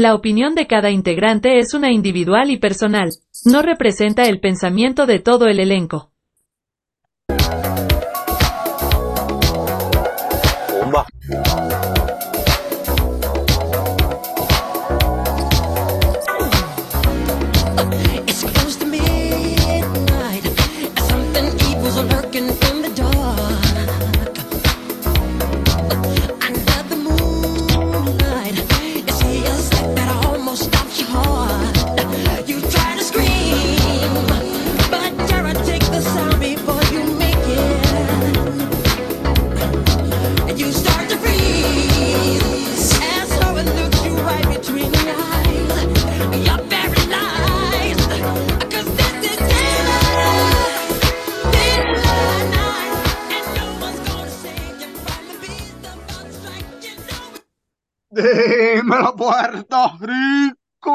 La opinión de cada integrante es una individual y personal. No representa el pensamiento de todo el elenco. Puerto Rico.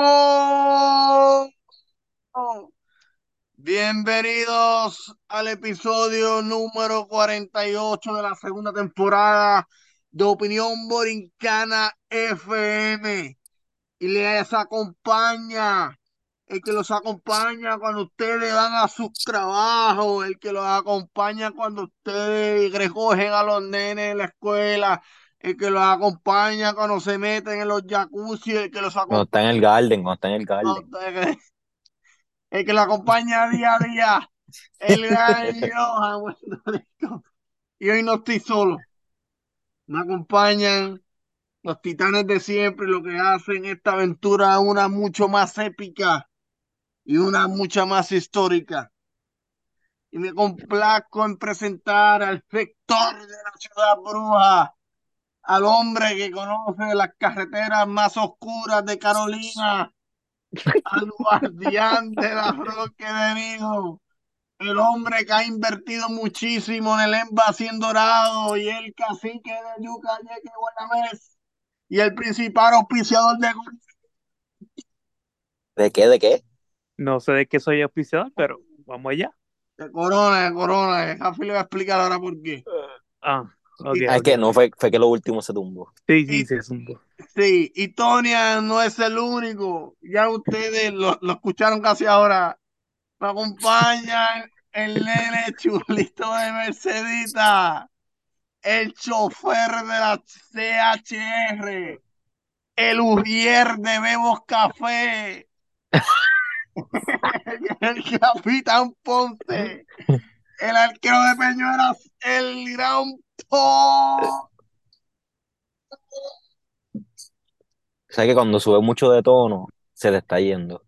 Bienvenidos al episodio número 48 de la segunda temporada de Opinión Borincana FM. Y les acompaña, el que los acompaña cuando ustedes van a sus trabajos, el que los acompaña cuando ustedes recogen a los nenes en la escuela, el que los acompaña cuando se meten en los jacuzzi, el que los acompaña, está en el garden, cuando está en el garden. el que los acompaña día a día, el gallo a Puerto Rico. Y hoy no estoy solo, me acompañan los titanes de siempre, lo que hacen esta aventura una mucho más épica y una mucha más histórica. Y me complazco en presentar al rector de la ciudad bruja, al hombre que conoce las carreteras más oscuras de Carolina, al guardián de la Roque de Vigo, el hombre que ha invertido muchísimo en el en dorado y el cacique de Yuca, Yeque, Guanamés, y el principal auspiciador de ¿De qué? ¿De qué? No sé de qué soy auspiciador, pero vamos allá. de Corona, de Corona. Jafi le va a explicar ahora por qué. Ah, Ah, es que no, fue, fue que lo último se tumbó. Sí, sí, Y- un po- Sí, y Tonia no es el único. Ya ustedes lo, lo escucharon casi ahora. Me acompañan el nene chulito de Mercedita, el chofer de la CHR, el Urier de Bebos Café, el capitán Ponce, el arquero de Peñuelas, el gran. ¿Sabes que cuando sube mucho de tono, se le está yendo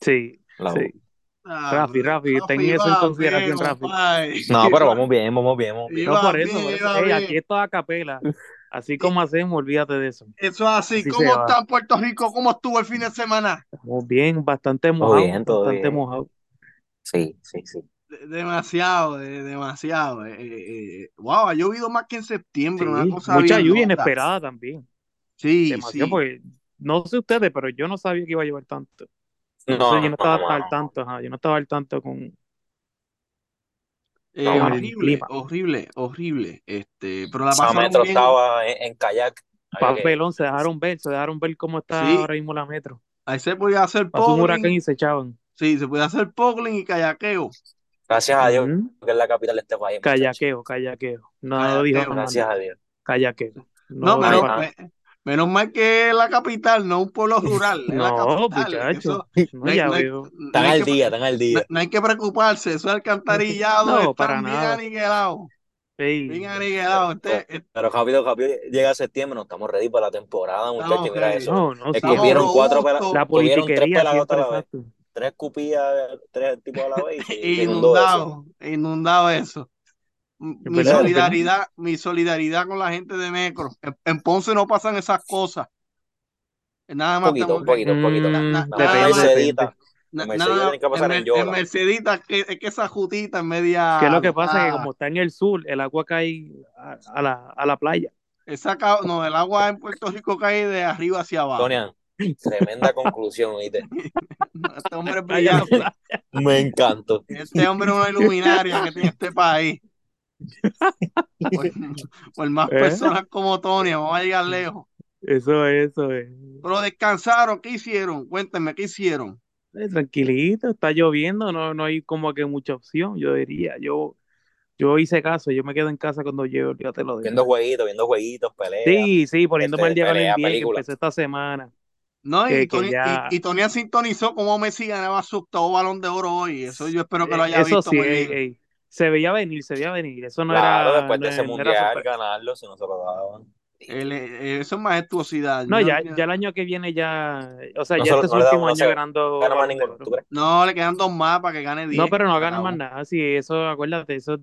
Sí, la voz? sí. Ah, Rafi, Rafi, ten Rafi, eso en consideración, bien, Rafi. No, pero vamos bien, vamos bien, vamos bien. No, por eso, bien, Ey, aquí esto es a capela. Así como hacemos, olvídate de eso. Eso es así. Así ¿Cómo está Puerto Rico? ¿Cómo estuvo el fin de semana? Estamos bien, bastante mojado, bien, todo bastante bien. mojado. Sí, sí, sí. De- demasiado, de- demasiado. eh, eh, eh, wow, ha llovido más que en septiembre, una cosa mucha bien lluvia inesperada también. Sí, Demasiado, sí. porque no sé ustedes, pero yo no sabía que iba a llover tanto. No, Entonces yo no estaba no, al tanto, ajá, yo no estaba al tanto con, Eh, horrible, horrible, horrible. Este, pero la Esa pasaron metro bien. estaba en, en kayak. Papelón, se dejaron ver, se dejaron ver cómo está Sí. ahora mismo la metro. Ahí se podía hacer Pasó un huracán pogling. y se echaban. Sí, se podía hacer pogling y kayaqueo. Gracias a Dios Ujú. que es la capital de este país. Kayaqueo, kayaqueo. No Kayakeo. dijo más Gracias a Dios. Kayaqueo. No, No, menos, me- menos mal que es la capital, no un pueblo rural, es la no, capital. Eso, muchacho. no No, hay, ya hay- veo. Están al que, día, están al día. no hay que preocuparse, eso es alcantarillado, No, están para bien nada. Sí. bien aniquilados. Este- este- Pero rápido, rápido llega septiembre, no estamos ready para la temporada, muchachos. Mira eso. No, no, Estamos cuatro pela- La tres la vez. exacto. Tres cupillas, tres tipos a la vez y inundó eso. inundado, inundado eso. Mi solidaridad, mi solidaridad con la gente de Mecro. En, en Ponce no pasan esas cosas. Nada Un más poquito, estamos un poquito, un poquito. Mm, Na- na- Mercedita, que pasar en, en en Mercedita, que, es que esa jutita es media. Que lo que pasa es que ah, como está en el sur, el agua cae a, a la, a la playa. esa no, el agua en Puerto Rico cae de arriba hacia abajo. Sonia, tremenda conclusión, ¿oíste? Este hombre es brillante. Me encantó. Este hombre es una iluminaria que tiene este país. Por, por más ¿Eh? personas como Tony, vamos a llegar lejos. Eso, eso es. Pero descansaron, ¿qué hicieron? Cuéntenme, ¿qué hicieron? Eh, Tranquilito, está lloviendo, no, no hay como que mucha opción, yo diría. Yo, yo hice caso, yo me quedo en casa cuando llego, ya te lo digo. Viendo jueguitos, viendo jueguitos, peleas. Sí, sí, poniéndome este, al día con el NBA que empecé esta semana. No, y, Que- que Tony, ya- y, y Tony sintonizó cómo Messi ganaba su octavo balón de oro hoy. Eso yo espero que lo Eh, haya Eso visto sí, muy ey, bien. ey, se veía venir, se veía venir. Eso no Claro, era, después de no, ese no era mundial, ganarlo, si no se lo daban. El- eh, eso es majestuosidad. No, Yo ya, ya el año que viene ya, o sea, No ya este es no su último no año ganando Gana más ninguno. ¿tú crees? No, le quedan dos más para que gane 10. No, pero no gana más nada. Sí, eso, acuérdate, eso,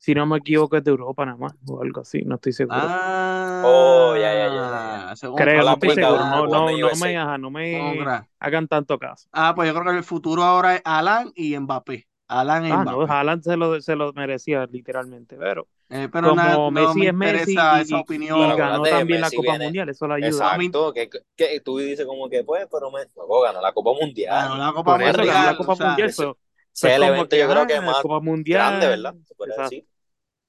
si no me equivoco, es de Europa nada más, o algo así, no estoy seguro. Ah, Oh, ya, ya, ya, Creo, no no la estoy seguro. No, no, no me, ajá, no me hagan tanto caso. Ah, pues yo creo que el futuro ahora es Alan y Mbappé. Alan y Ah, no, Mbappé. Haaland se lo, se lo merecía literalmente, pero Eh, pero como no Messi me es Messi y, esa y opinión. Pero ganó también la Messi Copa viene- Mundial, eso le ayuda. Exacto, que, que tú dices como que pues, pero me luego ganó la Copa Mundial. Ganó la Copa Mundial, la Mundial. Copa o sea, Mundial, ese- pero Ese es el como evento que, yo creo ah, que más Copa Mundial. grande, ¿verdad? Se puede Exacto. decir.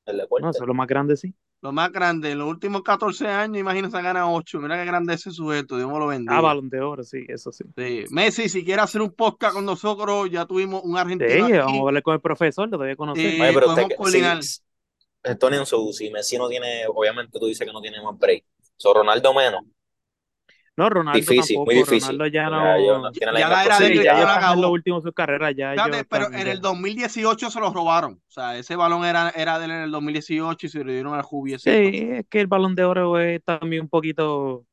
El deporte. No, eso es lo más grande, sí. Lo más grande, en los últimos 14 años, imagínense, gana 8. Mira qué grande es ese sujeto, Dios me lo bendiga. Ah, Balón de Oro, sí, eso sí. Sí. Messi, si quiere hacer un podcast con nosotros, ya tuvimos un Sí, argentino aquí. vamos a hablar con el profesor, lo debe conocer. Sí. Oye, pero usted, si, Tony si Messi no tiene, obviamente tú dices que no tiene más break. So, Ronaldo menos. No, Ronaldo Difícil, tampoco. muy difícil. Ronaldo ya no. ya no tiene la Ya la era de Sí, posibilidad. ya ya en lo acabó. último de su carrera, ya ellos pero están en el 2018 se los robaron. O sea, ese balón era, era de él en el 2018 y se lo dieron al Jubiecito. Sí, es que el Balón de Oro es también un poquito,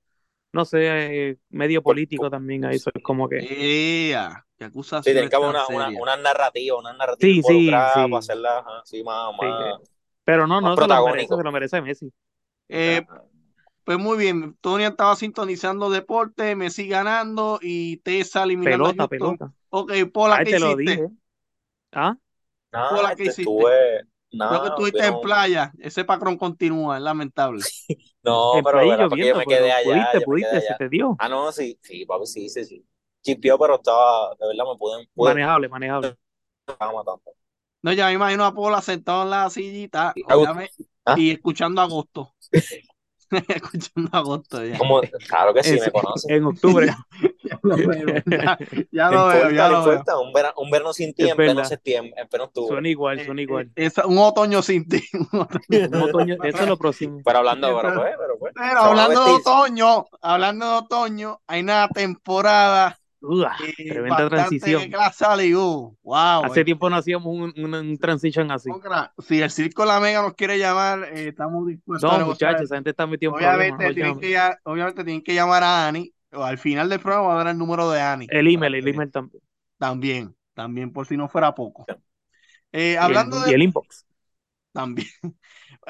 no sé, eh, medio Por- político también, ahí eso es como que... ¡Ea! ¡Qué Sí, acusación tiene que haber tan una, una, una narrativa, una narrativa Sí, sí, sí. para hacerla ajá, así más, Sí, más. Pero no, Más no, se lo merece, se lo merece Messi. Eh, pues muy bien, Tony estaba sintonizando deporte, Messi ganando y Tessa eliminando a Pelota, pelota. Ok, Pola, ¿qué te lo hiciste? dije. ¿Ah? Nada, Hola, ¿qué este, hiciste? estuve. Creo que estuviste pero- en playa. Ese patrón continúa, es lamentable. No, en pero porque yo me quedé allá. pudiste, me pudiste, quedé se allá. te dio. Ah, no, sí, sí, papi, sí, sí, sí. Chipió, pero estaba, de verdad, me pude, pude Manejable, manejable. estaba matando. No, ya me imagino a Pola sentado en la sillita ¿Ah? y escuchando agosto. escuchando agosto ya. Como, claro que sí, En- me conoce. En octubre. Ya lo veo, ya, ya lo veo, ya lo veo. Un verano, un verano sin ti Es en pleno septiembre, en pleno octubre. Suena igual, Eh, suena eh, igual. es un otoño sin ti. un otoño. Eso es lo próximo. Pero hablando, pero Pero- pues, pero. Pero a hablando de otoño, hablando de otoño, hay una temporada Uah, tremenda transición. Wow. Hace eh, tiempo no hacíamos un, un, un transition así. Si el Circo La Mega nos quiere llamar, eh, estamos dispuestos No, muchachos, esa gente está problemas. Obviamente, no tienen que, ya- obviamente tienen que llamar a Ani. O al final del programa va a dar el número de Ani. El email, el email también. También, también, por si no fuera poco. Eh, Y el- hablando y el inbox. También.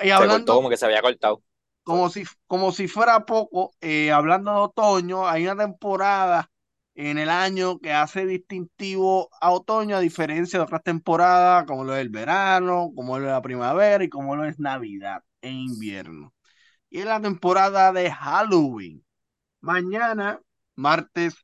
Y Se cortó como que se había cortado. como si, como si fuera poco, eh, hablando de otoño, hay una temporada en el año que hace distintivo a otoño, a diferencia de otras temporadas, como lo es el verano, como lo es la primavera y como lo es Navidad e invierno. Y es la temporada de Halloween. Mañana, martes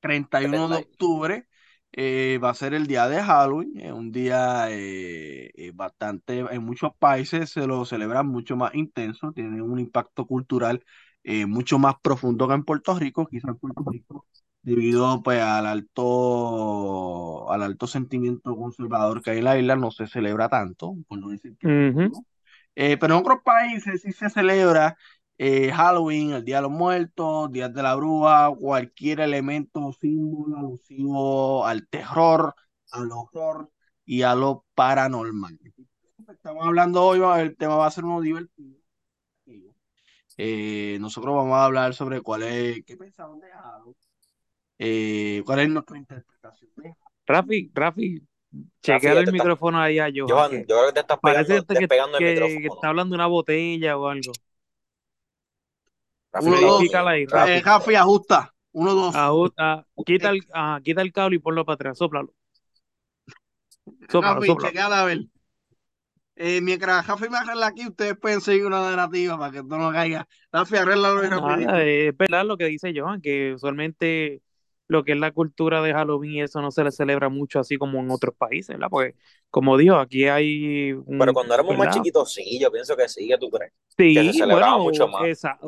31 de octubre, eh, va a ser el día de Halloween, es un día eh, eh, bastante, en muchos países se lo celebran mucho más intenso, tiene un impacto cultural eh, mucho más profundo que en Puerto Rico, quizás en Puerto Rico, debido pues al alto, al alto sentimiento conservador que hay en la isla, no se celebra tanto, por no decir que no. Eh, pero en otros países sí se celebra eh, Halloween, el Día de los Muertos, Días de la Bruja, cualquier elemento o símbolo alusivo al terror, al horror y a lo paranormal. Estamos hablando hoy, el tema va a ser uno divertido. Eh, nosotros vamos a hablar sobre cuál es, qué pensamos de Halloween, eh, cuál es nuestra interpretación de Rafi, Rafi, chequea el micrófono ahí a Johan. Johan, que yo creo que te estás parece pegando, que, despegando que- el que micrófono. está hablando de una botella o algo. Rafi, Uno, dos. Ahí, Rafi. Rafi. Eh, Jafi, ajusta. Uno, dos. Ah, quita, el, ah, quita el cable y ponlo para atrás, sóplalo. Sóplalo, Jafi, sóplalo. chequeala a ver. Eh, mientras Jafi me arregla aquí, ustedes pueden seguir una narrativa para que esto no caiga. Rafi, ahí rapidito. Nada, es verdad lo que dice Johan, que usualmente lo que es la cultura de Halloween y eso no se le celebra mucho así como en otros países, ¿verdad? Porque, como digo, aquí hay un, Pero cuando éramos más ¿verdad? chiquitos, sí, yo pienso que sí, tú crees. Que se Sí, celebraba bueno, mucho más. esa-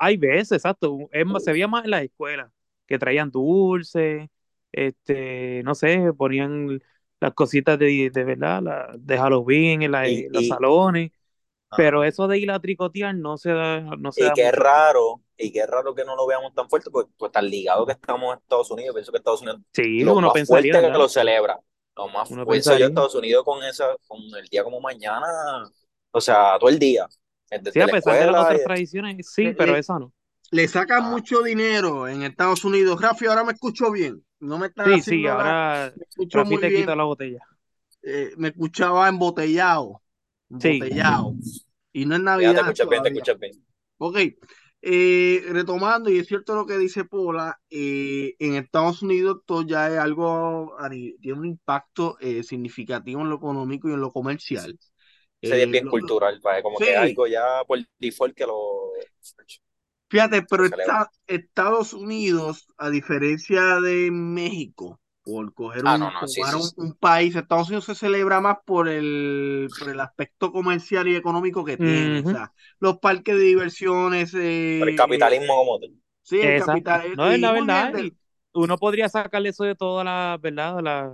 hay veces, exacto, es más, se veía más en las escuelas, que traían dulces, este, no sé, ponían las cositas de, de verdad, la- de Halloween en, la- Y, en los y, salones, pero ajá. eso de ir a tricotear no se da, no se Y da qué mucho raro, y qué raro que no lo veamos tan fuerte, pues, pues tan ligado que estamos en Estados Unidos. Pienso que Estados Unidos Sí, lo uno más pensaría, fuerte que lo celebra, lo más Uno fuerte yo pensaría. Estados Unidos con esa, con el día como mañana, o sea, todo el día, Sí, a pesar de las otras tradiciones, sí, Le, pero le- esa no. le sacan ah, mucho dinero en Estados Unidos. Rafi, ahora me escucho bien. No me están Sí, sí, haciendo nada. ahora Me escucho Rafi muy te quita la botella. Eh, me escuchaba embotellado. Y no es ya te Navidad te bien. Ok, eh, retomando, y es cierto lo que dice Pola, eh, en Estados Unidos esto ya es algo, tiene un impacto eh, significativo en lo económico y en lo comercial. Ese día es Eh, bien lo- cultural, como que sí, algo ya por default que lo, fíjate, pero Estados Unidos, a diferencia de México, por coger Ah, un, no, no, sí, tomar sí, un, sí. un país, Estados Unidos se celebra más por el, por el aspecto comercial y económico que tiene, o Ujú, sea, los parques de diversiones, Por el eh, capitalismo como tal. sí, el Exacto. capital, No, es la verdad. de- uno podría sacarle eso de toda la, ¿verdad? La,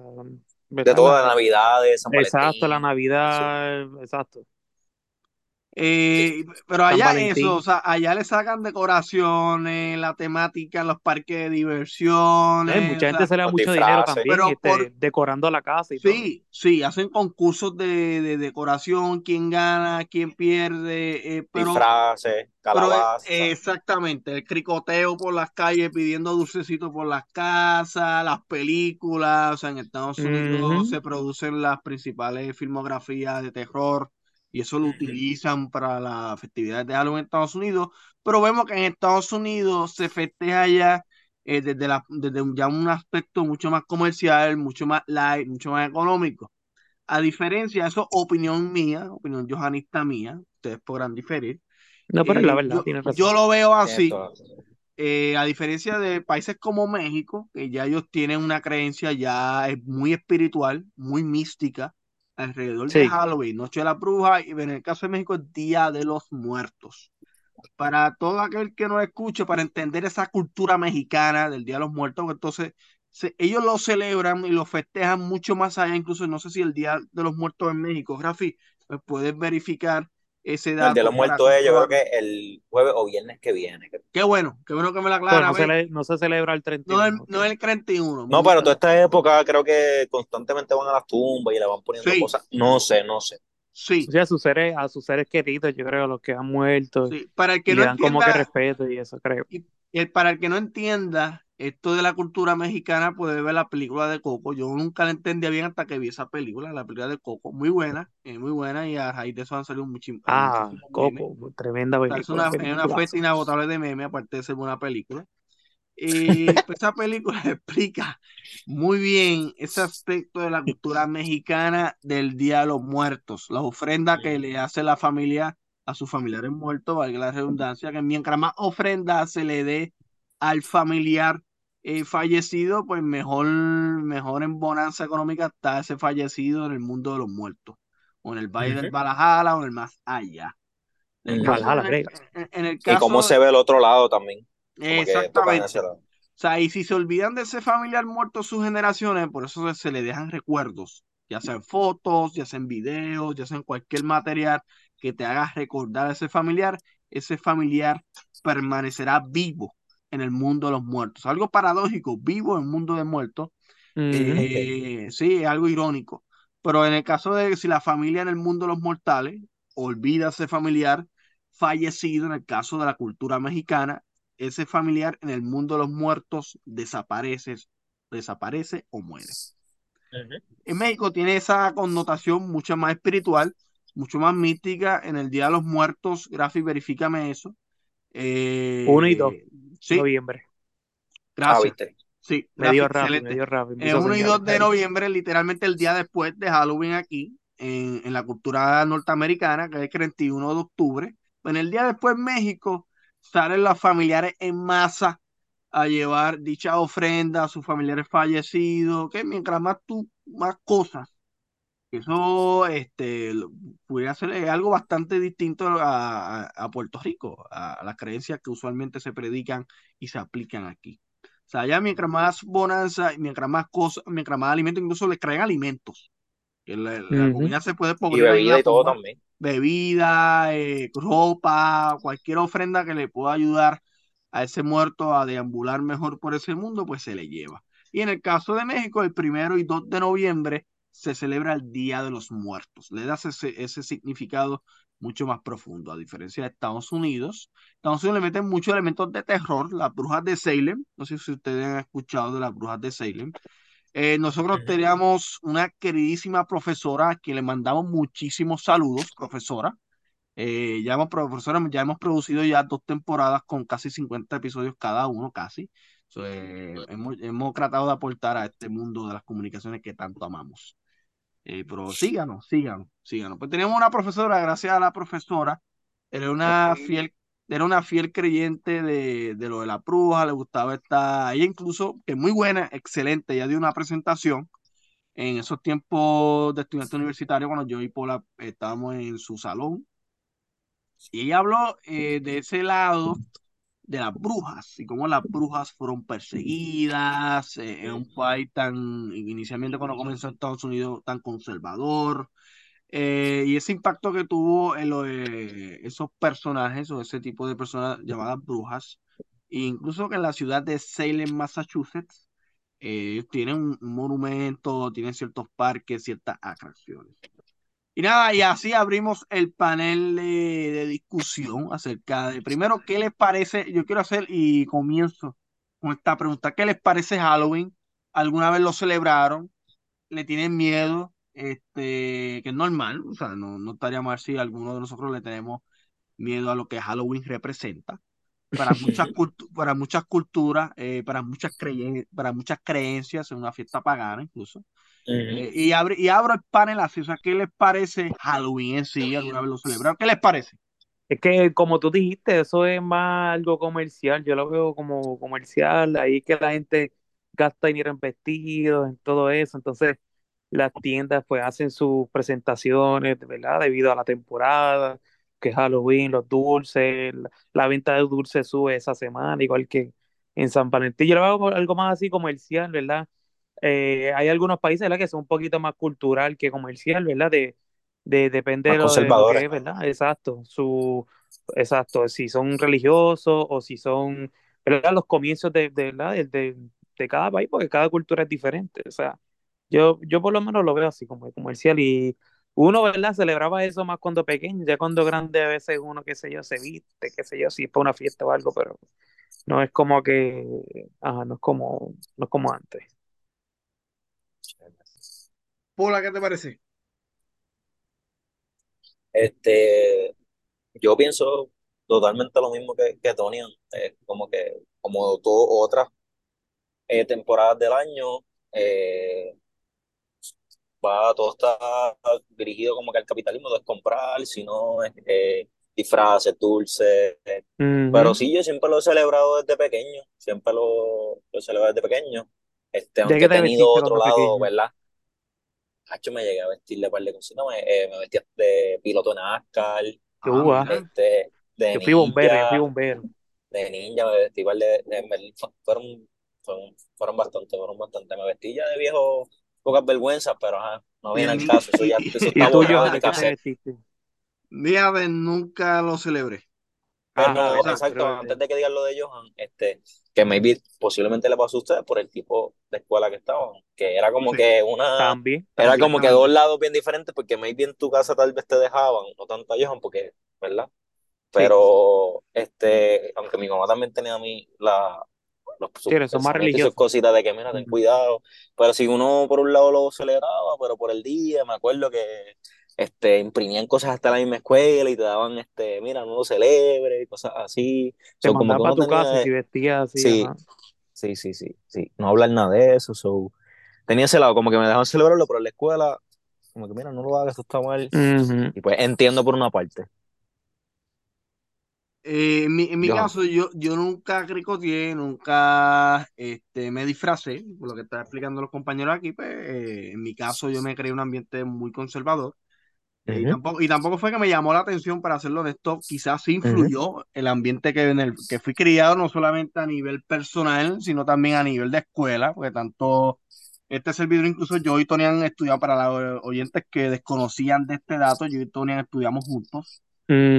De ¿verdad? todas las La, navidades, San exacto, la Valentín. Navidad, exacto. Eh, pero allá eso, o sea, allá le sacan decoraciones, la temática en los parques de diversiones, o mucha gente sea, se le da mucho dinero también, pero por, este, decorando la casa y todo. sí, sí, hacen concursos de, de decoración, quién gana, quién pierde, eh, pero, disfraces, pero calabazas. exactamente, el cricoteo por las calles pidiendo dulcecitos por las casas, las películas, o sea, en Estados Unidos se producen las principales filmografías de terror y eso lo utilizan para las festividades de Halloween en Estados Unidos, pero vemos que en Estados Unidos se festeja ya eh, desde, la, desde un- ya un aspecto mucho más comercial, mucho más light, mucho más económico. A diferencia, eso es opinión mía, opinión johanista mía, ustedes podrán diferir. No, pero la Eh, verdad, yo, tienes yo razón. lo veo así, la razón. eh, a diferencia de países como México, que ya ellos tienen una creencia ya muy espiritual, muy mística, alrededor de. Halloween, Noche de la Bruja, y en el caso de México, es Día de los Muertos. Para todo aquel que nos escuche, para entender esa cultura mexicana del Día de los Muertos, entonces se- ellos lo celebran y lo festejan mucho más allá, incluso no sé si el Día de los Muertos en México. Rafi, ¿me puedes verificar ese No, el de dato los muertos es, yo creo que el jueves o viernes que viene. Qué bueno, qué bueno que me lo Pero aclara, no se, celebra el No el, 31, no el 31, No, pero toda esta época creo que constantemente van a las tumbas y le van poniendo Sí, cosas. No sé, no sé. sí, O sea, a sus seres, a sus seres queridos, yo creo, a los que han muerto, sí. Para el y que le no como que entienda, respeto y eso, creo. y el- para el que no entienda esto de la cultura mexicana, puede ver la película de Coco. Yo nunca la entendía bien hasta que vi esa película, la película de Coco. Muy buena, eh, muy buena, y a raíz de eso han salido eh, Ah, muchísimos memes. Coco, tremenda es película, una, es una película. fuente inagotable de memes, aparte de ser buena película. Y pues, esa película explica muy bien ese aspecto de la cultura mexicana del Día de los Muertos, la ofrenda que le hace la familia a sus familiares muertos, valga la redundancia, que mientras más ofrenda se le dé al familiar eh, fallecido, pues mejor, mejor en bonanza económica está ese fallecido en el mundo de los muertos, o en el Valle del Ujú. Valhalla, o en el más allá. En el caso, Valhalla, en el, en- Y cómo se ve el otro lado también. Exactamente. lado. O sea, y si se olvidan de ese familiar muerto sus generaciones, por eso se, se le dejan recuerdos, ya sean fotos, ya sean videos, ya sean cualquier material que te haga recordar a ese familiar, ese familiar permanecerá vivo en el mundo de los muertos. Algo paradójico, vivo en el mundo de muertos, Ujú. eh, sí, es algo irónico. Pero en el caso de si la familia en el mundo de los mortales olvida a ese familiar fallecido, en el caso de la cultura mexicana, ese familiar en el mundo de los muertos desaparece, desaparece o muere. En México tiene esa connotación mucho más espiritual, mucho más mística. En el Día de los Muertos, Grafi, verifícame eso. Eh, Uno y dos, sí, noviembre. Ah, gracias. viste. Sí, Me dio rápido, me dio hizo 1 y señales. 2 de noviembre, literalmente el día después de Halloween aquí, en, en la cultura norteamericana, que es el 31 de octubre. En el día después, en México, salen los familiares en masa a llevar dicha ofrenda a sus familiares fallecidos, que mientras más tú, más cosas, eso este, pudiera ser eh, algo bastante distinto a, a- Puerto Rico, a, las creencias que usualmente se predican y se aplican aquí. O sea, allá mientras más bonanza, y mientras más cosas, mientras más alimentos, incluso les traen alimentos. que la, la comida se puede Y poner de bebida y todo forma también. bebida, eh, ropa, cualquier ofrenda que le pueda ayudar a ese muerto a deambular mejor por ese mundo, pues se le lleva. Y en el caso de México, el primero y 2 de noviembre se celebra el Día de los Muertos. Le das ese, ese significado mucho más profundo, a diferencia de Estados Unidos. Estados Unidos le meten muchos elementos de terror, las brujas de Salem. No sé si ustedes han escuchado de las brujas de Salem. Eh, nosotros teníamos una queridísima profesora a quien le mandamos muchísimos saludos, profesora. Eh, ya hemos, profesora, ya hemos producido ya dos temporadas con casi 50 episodios cada uno, casi. So, eh, hemos, hemos tratado de aportar a este mundo de las comunicaciones que tanto amamos. Eh, pero síganos, síganos, síganos. Pues tenemos una profesora, gracias a la profesora, era una fiel, era una fiel creyente de, de lo de la bruja, le gustaba estar, ella incluso, que es muy buena, excelente, ella dio una presentación en esos tiempos de estudiante universitario, cuando yo y Paula estábamos en su salón, y ella habló eh, de ese lado de las brujas y cómo las brujas fueron perseguidas eh, en un país tan, inicialmente cuando comenzó en Estados Unidos, tan conservador, eh, y ese impacto que tuvo en lo de esos personajes o ese tipo de personas llamadas brujas, e incluso que en la ciudad de Salem, Massachusetts, eh, tienen un monumento, tienen ciertos parques, ciertas atracciones. Y nada, y así abrimos el panel de, de discusión acerca de, primero, ¿qué les parece? Yo quiero hacer y comienzo con esta pregunta. ¿Qué les parece Halloween? ¿Alguna vez lo celebraron? ¿Le tienen miedo? Este, que es normal, o sea, no, no estaría mal si alguno de nosotros le tenemos miedo a lo que Halloween representa. Para muchas, para muchas culturas, eh, para, muchas creen- para muchas creencias, es una fiesta pagana incluso. Eh, y, abre, y abro el panel así, o sea, ¿qué les parece Halloween en sí? ¿Alguna vez lo celebraron? ¿Qué les parece? Es que como tú dijiste, eso es más algo comercial, yo lo veo como comercial, ahí que la gente gasta dinero en vestidos, en todo eso, entonces las tiendas pues hacen sus presentaciones, ¿verdad? Debido a la temporada, que es Halloween, los dulces, la, la venta de dulces sube esa semana, igual que en San Valentín, yo lo veo como algo más así comercial, ¿verdad? Eh, hay algunos países, ¿verdad? Que son un poquito más cultural que comercial, ¿verdad? De, de, depende de lo, de lo que conservadores. es, ¿verdad? Exacto, su, exacto, si son religiosos o si son, ¿verdad? Los comienzos de, de, de, de cada país, porque cada cultura es diferente, o sea, yo, yo por lo menos lo veo así como comercial y uno, ¿verdad? Celebraba eso más cuando pequeño, ya cuando grande a veces uno, qué sé yo, se viste, qué sé yo, si es para una fiesta o algo, pero no es como que, ajá, no es como, no es como antes. Paula, ¿qué te parece? Este, yo pienso totalmente lo mismo que, que Tony, eh, como que, como todas otras eh, temporadas del año, eh, va, todo está dirigido como que al capitalismo, es comprar, sino es, eh, disfraces, dulces, pero Ujú. sí, yo siempre lo he celebrado desde pequeño, siempre lo, lo he celebrado desde pequeño, este, ¿De aunque he te tenido otro lado, pequeño? ¿verdad? Hacho, me llegué a vestir de par de cositas, me, eh, me vestía de piloto NASCAR, Ah, ah, este, de yo fui bombero, yo fui ninja, bombero. de ninja, me vestí igual de, fueron, fueron, fueron bastante, fueron bastante, me vestí ya de viejo, pocas vergüenzas, pero ajá, no viene el al caso, eso ya, eso ¿Y está tú, borrado de cassette. Día de nunca lo celebré. ¿verdad? exacto, Pero, antes de que digan lo de Johan, este, que maybe posiblemente le pasó a ustedes por el tipo de escuela que estaban, que era como Sí, que una, también, era también. como que dos lados bien diferentes, porque maybe en tu casa tal vez te dejaban, no tanto a Johan, porque, ¿verdad? Sí, Pero, este, aunque mi mamá también tenía a mí la, los, sus sí, son más pensamientos y sus religiosos. cositas de que, mira, ten cuidado, pero si uno por un lado lo celebraba, pero por el día, me acuerdo que este, imprimían cosas hasta la misma escuela y te daban, este, mira, no lo celebre y cosas así. Te So, para tu casa si vestías así, sí, ajá. sí, sí, sí, sí, no hablar nada de eso. So, tenía ese lado, como que me dejaban celebrarlo, pero en la escuela, como que, mira, no lo hagas, esto está mal. Y pues entiendo por una parte. Eh, en mi, en mi Yo. caso, yo, yo nunca cricoteé, nunca este, me disfracé, por lo que está explicando los compañeros aquí, pues, eh, en mi caso yo me creé un ambiente muy conservador. Eh, y, Ujú. tampoco, y tampoco fue que me llamó la atención para hacerlo de esto, quizás influyó el ambiente que, en el que fui criado, no solamente a nivel personal, sino también a nivel de escuela, porque tanto este servidor, incluso yo y Tony han estudiado, para los oyentes que desconocían de este dato, yo y Tony estudiamos juntos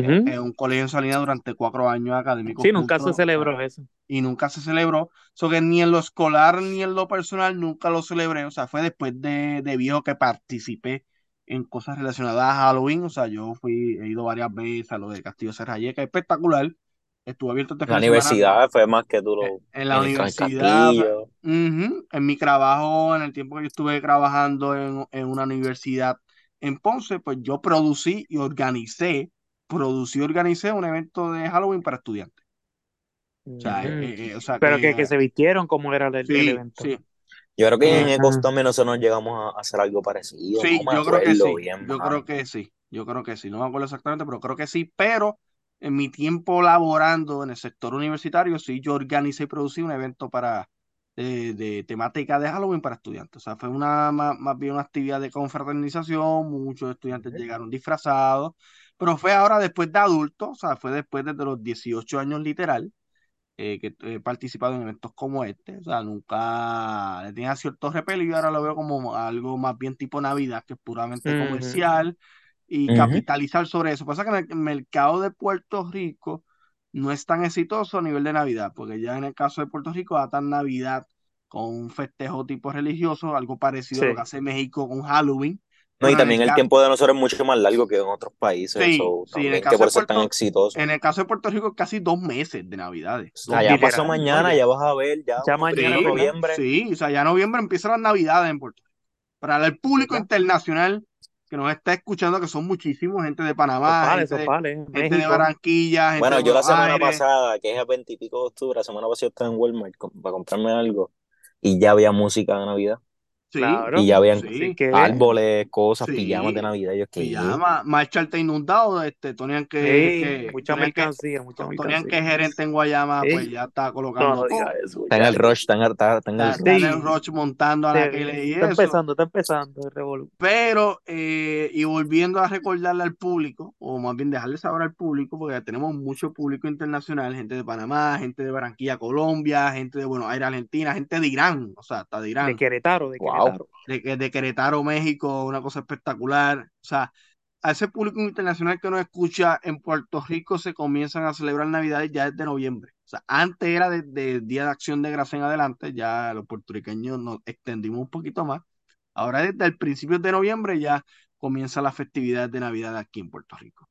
en, Ujú. en un colegio en Salinas durante cuatro años académicos Sí, nunca se celebró eso. y nunca se celebró. So que ni en lo escolar ni en lo personal nunca lo celebré. O sea, fue después de, de viejo que participé en cosas relacionadas a Halloween. O sea, yo fui, he ido varias veces a lo de Castillo Serralleca, espectacular. Estuve abierto este La semana. universidad fue más que tú En, lo en la en universidad, ujú, en mi trabajo, en el tiempo que yo estuve trabajando en, en una universidad en Ponce, pues yo producí y organicé, producí y organicé un evento de Halloween para estudiantes. O sea, eh, eh, o sea Pero que, que, que se vistieron, ¿cómo era el, el evento? sí, Yo creo que en eh, Ecos también nosotros llegamos a hacer algo parecido. sí, No me yo creo que acuerdo sí, bien, yo creo que sí, yo creo que sí, no me acuerdo exactamente, pero creo que sí, pero en mi tiempo laborando en el sector universitario, sí, yo organicé y producí un evento para, de, de temática de Halloween para estudiantes, o sea, fue una, más, más bien una actividad de confraternización, muchos estudiantes llegaron disfrazados, pero fue ahora después de adultos, o sea, fue después de los 18 años literal, eh, que he participado en eventos como este, o sea, nunca le tenía cierto repelo y ahora lo veo como algo más bien tipo Navidad, que es puramente comercial y capitalizar sobre eso. Pasa que en el mercado de Puerto Rico no es tan exitoso a nivel de Navidad, porque ya en el caso de Puerto Rico atan Navidad con un festejo tipo religioso, algo parecido a lo que hace México con Halloween, No, y el también el caso, tiempo de nosotros es mucho más largo que en otros países. sí, So, sí, en el que caso por de ser tan Puerto, exitoso. en el caso de Puerto Rico casi dos meses de Navidades, O sea, dos ya pasó mañana, ya. vas a ver, ya Ya mañana, noviembre. sí, o sea, ya noviembre empiezan las navidades en Puerto Rico. Para el público internacional que nos está escuchando, que son muchísimos, gente de Panamá, gente gente de. Barranquilla, gente Bueno, de yo la semana Aires. pasada, que es el 20 y pico de octubre, la semana pasada estaba en Walmart para comprarme algo y ya había música de Navidad. Sí, Claro. Y ya habían sí, que, árboles, cosas, pijamas de sí. Navidad. ¿qué? Pijama, Marcharte inundado, este, tenían que, sí, que, mucha tenían que, mercancía, mucha tenían que gerente en Guayama, pues Sí. ya está colocando no eso, Está en el rush, está en el, está, está en el Está, rush. está en el Sí, Roche montando a sí, Anaqueles y está eso. empezando, está empezando el revolú. Pero, eh, y volviendo a recordarle al público, o más bien dejarle saber al público, porque ya tenemos mucho público internacional, gente de Panamá, gente de Barranquilla, Colombia, gente de Buenos Aires, Argentina, gente de Irán, o sea, hasta de De Irán, Querétaro, de Wow. Querétaro. de, de Querétaro, México, una cosa espectacular. O sea, a ese público internacional que nos escucha en Puerto Rico se comienzan a celebrar Navidades ya desde noviembre. O sea, antes era desde el Día de Acción de Gracia en adelante, ya los puertorriqueños nos extendimos un poquito más. Ahora desde el principio de noviembre ya comienza la festividad de Navidad aquí en Puerto Rico.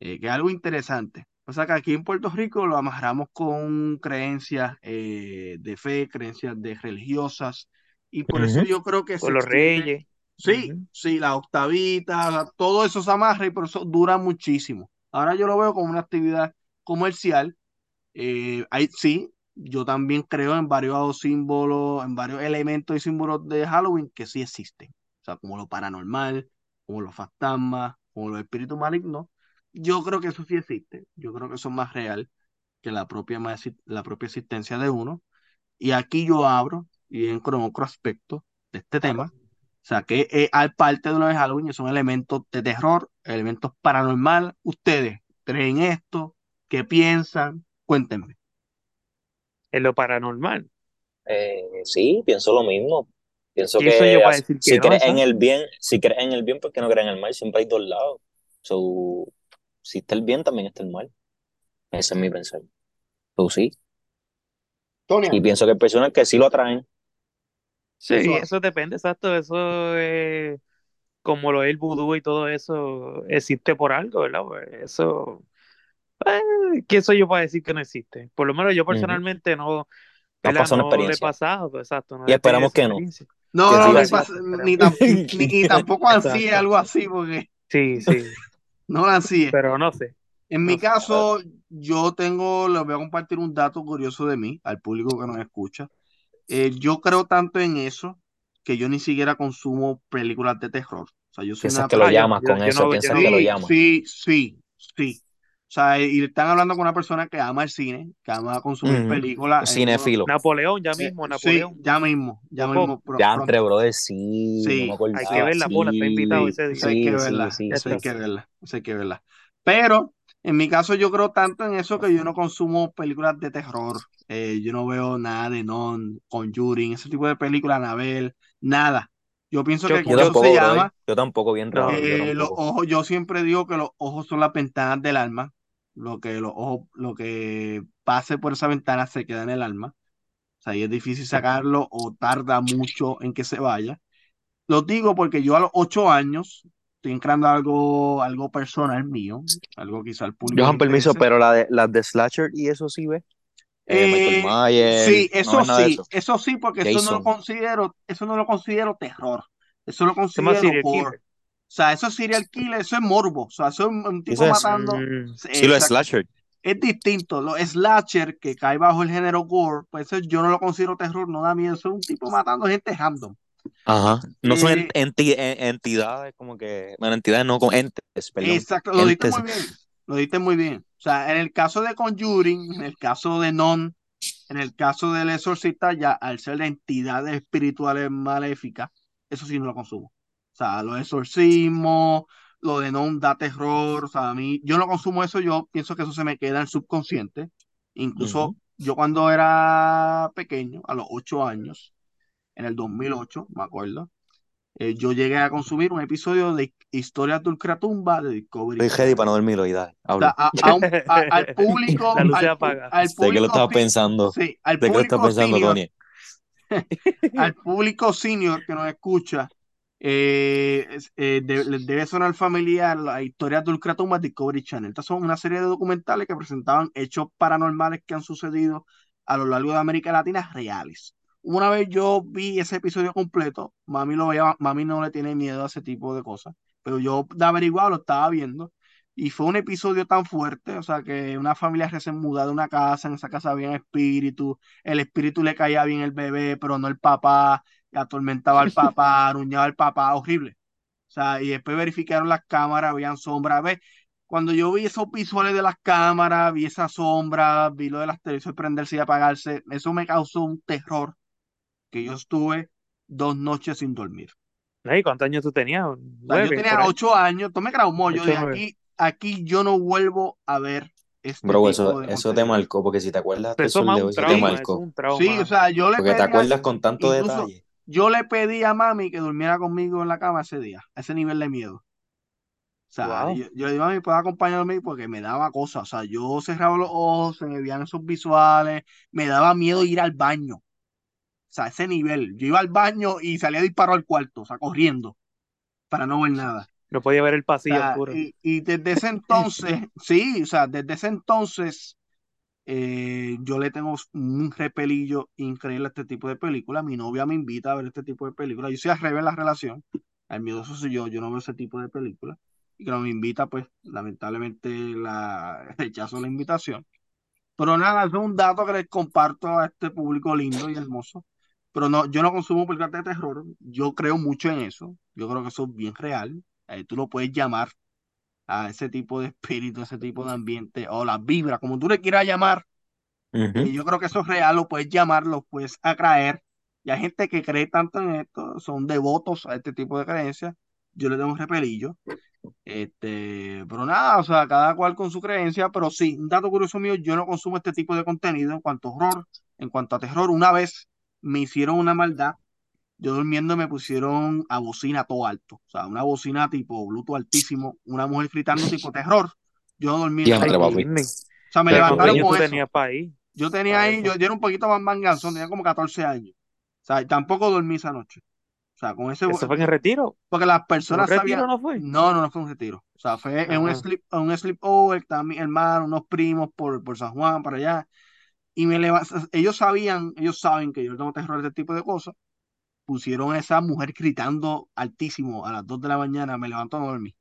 Eh, que es algo interesante. O sea que aquí en Puerto Rico lo amarramos con creencias eh, de fe, creencias de religiosas, y por eso yo creo que Con los extiende. reyes. Sí, sí, la octavita, todo eso se amarra y por eso dura muchísimo. Ahora yo lo veo como una actividad comercial. Eh, hay, sí, yo también creo en varios símbolos, en varios elementos y símbolos de Halloween que sí existen. O sea, como lo paranormal, como los fantasmas, como los espíritus malignos. Yo creo que eso sí existe. Yo creo que eso es más real que la propia, la propia existencia de uno. Y aquí yo abro y entro en otro aspecto de este tema. O sea, que es al parte de lo de Halloween son elementos de terror, elementos paranormal. Ustedes creen esto, ¿qué piensan? Cuéntenme. En lo paranormal. Eh, sí, pienso lo mismo. Pienso ¿Quién soy que si no? crees en el bien, si crees en el bien, ¿por qué no crees en el mal? Siempre hay dos lados. So, si está el bien, también está el mal. Ese es mi pensar. So, sí. Tonia, Y pienso que hay personas que sí lo atraen. Sí, eso eso depende, exacto. Eso es como lo es el vudú y todo eso existe por algo, ¿verdad? Pues eso, eh, ¿quién soy yo para decir que no existe? Por lo menos yo personalmente no, una No le he experiencia. pasado, pues, exacto, no Y esperamos que no. No, Que no, siga ni, así. ni, tam- ni- y tampoco Exacto. algo así, porque Sí, sí, no lo ansíe. pero no sé, En mi no sé. caso, yo tengo, les voy a compartir un dato curioso de mí, al público que nos escucha. Eh, yo creo tanto en eso que yo ni siquiera consumo películas de terror. O sea, yo soy Piensas una que lo llamas con yo eso, no, yo piensas no que lo Sí, llamas. sí, sí, sí. sea, y están hablando con una persona que ama el cine, que ama consumir Ujú. películas. Cinéfilo. Napoleón, ya mismo, Napoleón. Sí, ya mismo, ya mismo. Ya entre brother, sí, Sí, no me acordaba. Hay que verla, Pola, está invitado Sí, ese día. Eso hay que verla, sí, Ya eso hay que verla, eso hay que verla. Pero en mi caso yo creo tanto en eso que yo no consumo películas de terror. Eh, yo no veo nada de Non, Conjuring, ese tipo de películas, Anabel, nada. Yo pienso que. Yo eso tampoco, se llama, Yo tampoco, bien raro, yo eh, los ojos, yo siempre digo que los ojos son las ventanas del alma. Lo que los ojos, lo que pase por esa ventana se queda en el alma. O sea, y es difícil sacarlo o tarda mucho en que se vaya. Lo digo porque yo a los ocho años estoy entrando a algo, algo personal mío, algo quizá al público Johan, permiso, pero la de, las de Slasher y eso sí, ¿ves? Eh, Michael Eh, Myers, sí, eso sí, eso. eso sí, porque eso no lo considero, eso no lo considero terror, eso lo considero killer. O sea, eso es serial killer, eso es morbo, o sea, eso es un, tipo Eso es. matando. Mm, Sí, lo de Exacto. Slasher. Es distinto, los slasher que cae bajo el género gore, pues eso yo no lo considero terror, no da miedo, eso es un tipo matando gente random. Ajá. No son Eh, ent- enti- en- entidades como que. Bueno, entidades no, con entes, perdón. Exacto, lo Entes. muy bien, lo diste muy bien. O sea, en el caso de Conjuring, en el caso de Non, en el caso del Exorcista, ya al ser de entidades espirituales maléficas, eso sí no lo consumo. O sea, los exorcismos, lo de Non da terror, o sea, a mí, yo no consumo eso, yo pienso que eso se me queda en el subconsciente. Incluso yo cuando era pequeño, a los ocho años, en el 2008, me acuerdo, eh, yo llegué a consumir un episodio de Historias de Ultratumba de Discovery Estoy ready Channel. para no dormir hoy, dale, O sea, habla. a- a un- a- al público, La luz se al, apaga. al Sé que lo público, si- pensando. sí, al Sé que lo estás público pensando, senior, Tony. al público senior que nos escucha, eh, eh, de- les debe sonar familiar la historia de Ultratumba Discovery Channel. Estas son una serie de documentales que presentaban hechos paranormales que han sucedido a lo largo de América Latina reales. Una vez yo vi ese episodio completo, mami lo veía, mami no le tiene miedo a ese tipo de cosas, pero yo de averiguado lo estaba viendo y fue un episodio tan fuerte, o sea, que una familia recién mudada de una casa, en esa casa había espíritu, el espíritu le caía bien el bebé, pero no el papá, y atormentaba al papá, aruñaba al papá, horrible. O sea, y después verificaron las cámaras, habían sombras. ¿Ves? Cuando yo vi esos visuales de las cámaras, vi esas sombras, vi lo de las televisiones prenderse y apagarse, eso me causó un terror que yo estuve dos noches sin dormir. Ey, ¿Cuántos años tú tenías? O sea, yo tenía ocho años, tomé traumó, yo dije, aquí, aquí yo no vuelvo a ver este Bro, tipo eso, de eso te marcó, porque si te acuerdas el eso te trauma, eso es marcó. un Sí, o sea, yo le Porque te pedí a, acuerdas con tanto incluso detalle. yo le pedí a mami que durmiera conmigo en la cama ese día, a ese nivel de miedo. O sea, Wow. yo, yo le digo, mami, ¿puedo acompañarme? Porque me daba cosas. O sea, yo cerraba los ojos, se me veían esos visuales, me daba miedo ir al baño. O sea, ese nivel. Yo iba al baño y salía disparado al cuarto, o sea, corriendo, para no ver nada. No podía ver el O pasillo sea, oscuro. y, y desde ese entonces, sí, o sea, desde ese entonces, eh, yo le tengo un repelillo increíble a este tipo de películas. Mi novia me invita a ver este tipo de películas. Yo soy al revés la relación. El miedoso soy yo, yo no veo ese tipo de películas. Y cuando me invita, pues lamentablemente la rechazo la invitación. Pero nada, es un dato que les comparto a este público lindo y hermoso. Pero no, yo no consumo películas de terror. Yo creo mucho en eso. Yo creo que eso es bien real. Eh, tú lo puedes llamar a ese tipo de espíritu, ese tipo de ambiente, o las vibras, como tú le quieras llamar. Eh, yo creo que eso es real, lo puedes llamar, lo puedes atraer. Y hay gente que cree tanto en esto, son devotos a este tipo de creencias. Yo le tengo un repelillo. Este, pero nada, o sea, cada cual con su creencia, pero sí, un dato curioso mío, yo no consumo este tipo de contenido en cuanto a horror, en cuanto a terror. Una vez me hicieron una maldad, yo durmiendo me pusieron a bocina todo alto, o sea, una bocina tipo Bluetooth altísimo, una mujer gritando tipo terror. Yo no dormí nada. Ay, Diantre, papi. Disney. O sea, me Pero Pero ¿cuántos levantaron con eso. tenías ahí? Yo tenía Para ahí, eso. yo, yo era un poquito más manganzón, tenía como 14 años. O sea, y tampoco dormí esa noche. O sea, con ese, ¿Eso fue en el retiro? porque las ¿Un personas retiro sabían. no fue? No, no, no fue un retiro. O sea, fue en un sleep, en un sleepover, estaban mis hermanos, unos primos por, por San Juan, para allá. Y me ellos sabían, ellos saben que yo tengo terror de este tipo de cosas. Pusieron a esa mujer gritando altísimo a las 2 de la mañana, me levantó no dormí.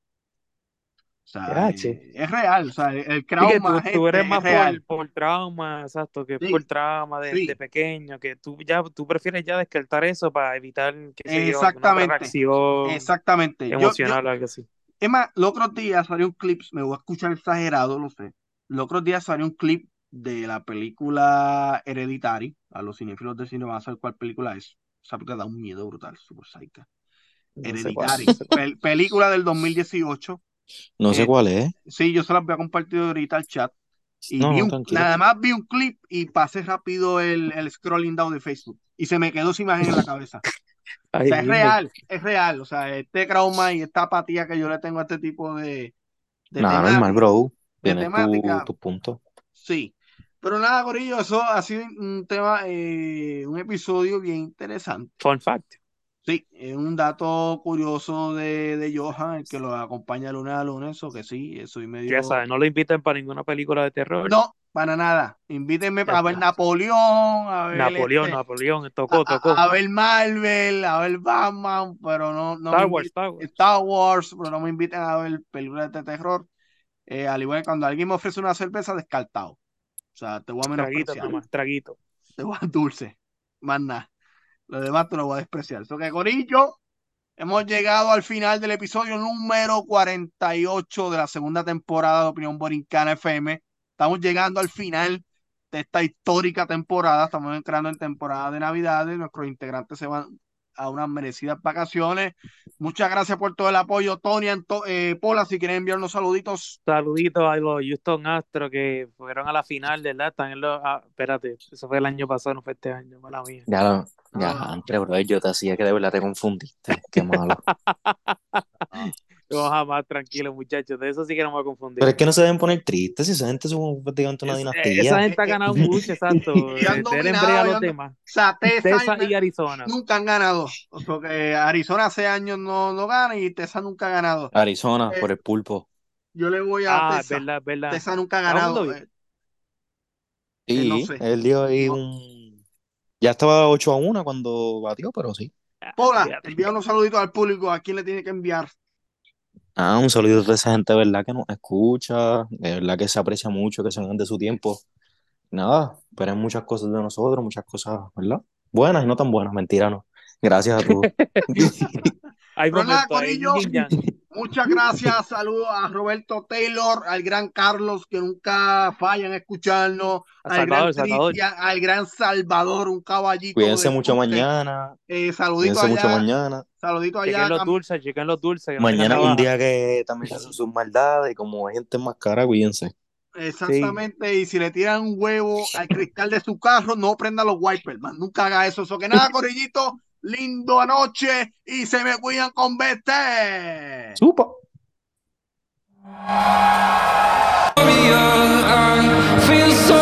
O sea, eh, es real, o sea, el, el Sí que trauma, tú, tú eres es más real. por, por trauma, exacto, que Sí, por trauma de, de sí, pequeño, que tú ya tú prefieres ya descartar eso para evitar, yo, alguna otra exactamente, reacción exactamente. Yo, yo, emocional o algo así. Es más, los otros días salió un clip, me voy a escuchar exagerado, lo sé, los otros días salió un clip de la película Hereditary. A los cinéfilos de cine van a saber cuál película es. Esa película da un miedo brutal, super psycha. No sé Hereditary, pel- película del 2018. No sé Eh, cuál es. Sí, yo se las voy a compartir ahorita al chat. Y No, vi un- nada más vi un clip y pasé rápido el, el scrolling down de Facebook. Y se me quedó esa imagen en la cabeza. O sea, es real, es real. O sea, este trauma y esta apatía que yo le tengo a este tipo de, de Nada, normal, bro. de Tienes tu, tu punto. Sí. Pero nada, Corillo, eso ha sido un tema, eh, un episodio bien interesante. Fun fact. Sí, es un dato curioso de, de Johan, el que lo acompaña lunes a lunes, o que sí, soy medio... Ya sabes, no lo inviten para ninguna película de terror. No, para nada. Invítenme a ver. Napoleón, a ver, Napoleón, este, Napoleón, a, tocó, tocó. a- a ver Marvel, a ver Batman, pero no, no Star Wars, inviten- Star Wars. Star Wars, pero no me inviten a ver películas de terror. Eh, al igual que cuando alguien me ofrece una cerveza, descartado. O sea, te voy a Traguito menospreciar. nada más, traguito. te voy a dulce, más nada. Lo demás te lo voy a despreciar. So que, Corillo, hemos llegado al final del episodio número 48 de la segunda temporada de Opinión Borincana FM. Estamos llegando al final de esta histórica temporada. Estamos entrando en temporada de Navidades. Nuestros integrantes se van a unas merecidas vacaciones. Muchas gracias por todo el apoyo, Tony, Anto- eh, Pola, si quieren enviarnos saluditos. Saluditos a los Houston Astros que fueron a la final, ¿verdad? Están en los. ah, espérate, eso fue el año pasado, no fue este año, mala mía. Ya, lo- ya, Ah. antes, bro, yo te hacía que de verdad te confundiste. Qué malo. Yo jamás, tranquilo, muchachos, de eso sí que no me voy a confundir. Pero es que no se deben poner tristes si esa gente es un- prácticamente una Es- dinastía. esa gente ha Eh, eh, ganado mucho, exacto. y han Denle dominado, brea a y los han- demás. O sea, Tessa y Texas Me- y Arizona. nunca han ganado. O sea, que Arizona hace años no, no gana y Tessa nunca ha ganado. Arizona, Eh, por el pulpo. Yo le voy a Ah, verdad, verdad. Tessa nunca ha ganado. Eh, Sí, no sé. él dio ahí No. un. Ya estaba 8 a 1 cuando batió, pero sí. Ah, Pola, envía unos saluditos al público. ¿A quién le tiene que enviar? Ah, un saludo de esa gente, de verdad, que nos escucha, de verdad que se aprecia mucho, que se dan de su tiempo. Nada, esperen muchas cosas de nosotros, muchas cosas, ¿verdad? Buenas y no tan buenas, mentira, no. Gracias a todos. Hay Pero momentos, hay. Muchas gracias. Saludos a Roberto Taylor, al gran Carlos, que nunca fallan en escucharnos. A Al Salvador, gran al gran Salvador, un caballito. Cuídense de mucho mañana, Eh, saludito cuídense mucho allá. mañana. Saludito allá. Chequen los dulces, chequen los dulces. Mañana es un día que también hacen sus maldades y como hay gente más cara, cuídense. Exactamente, y si le tiran un huevo al cristal de su carro, no prenda los wipers, man. Nunca haga eso. Eso que nada, Corillito, lindo anoche y se me cuidan con BT. ¡Supa! I feel so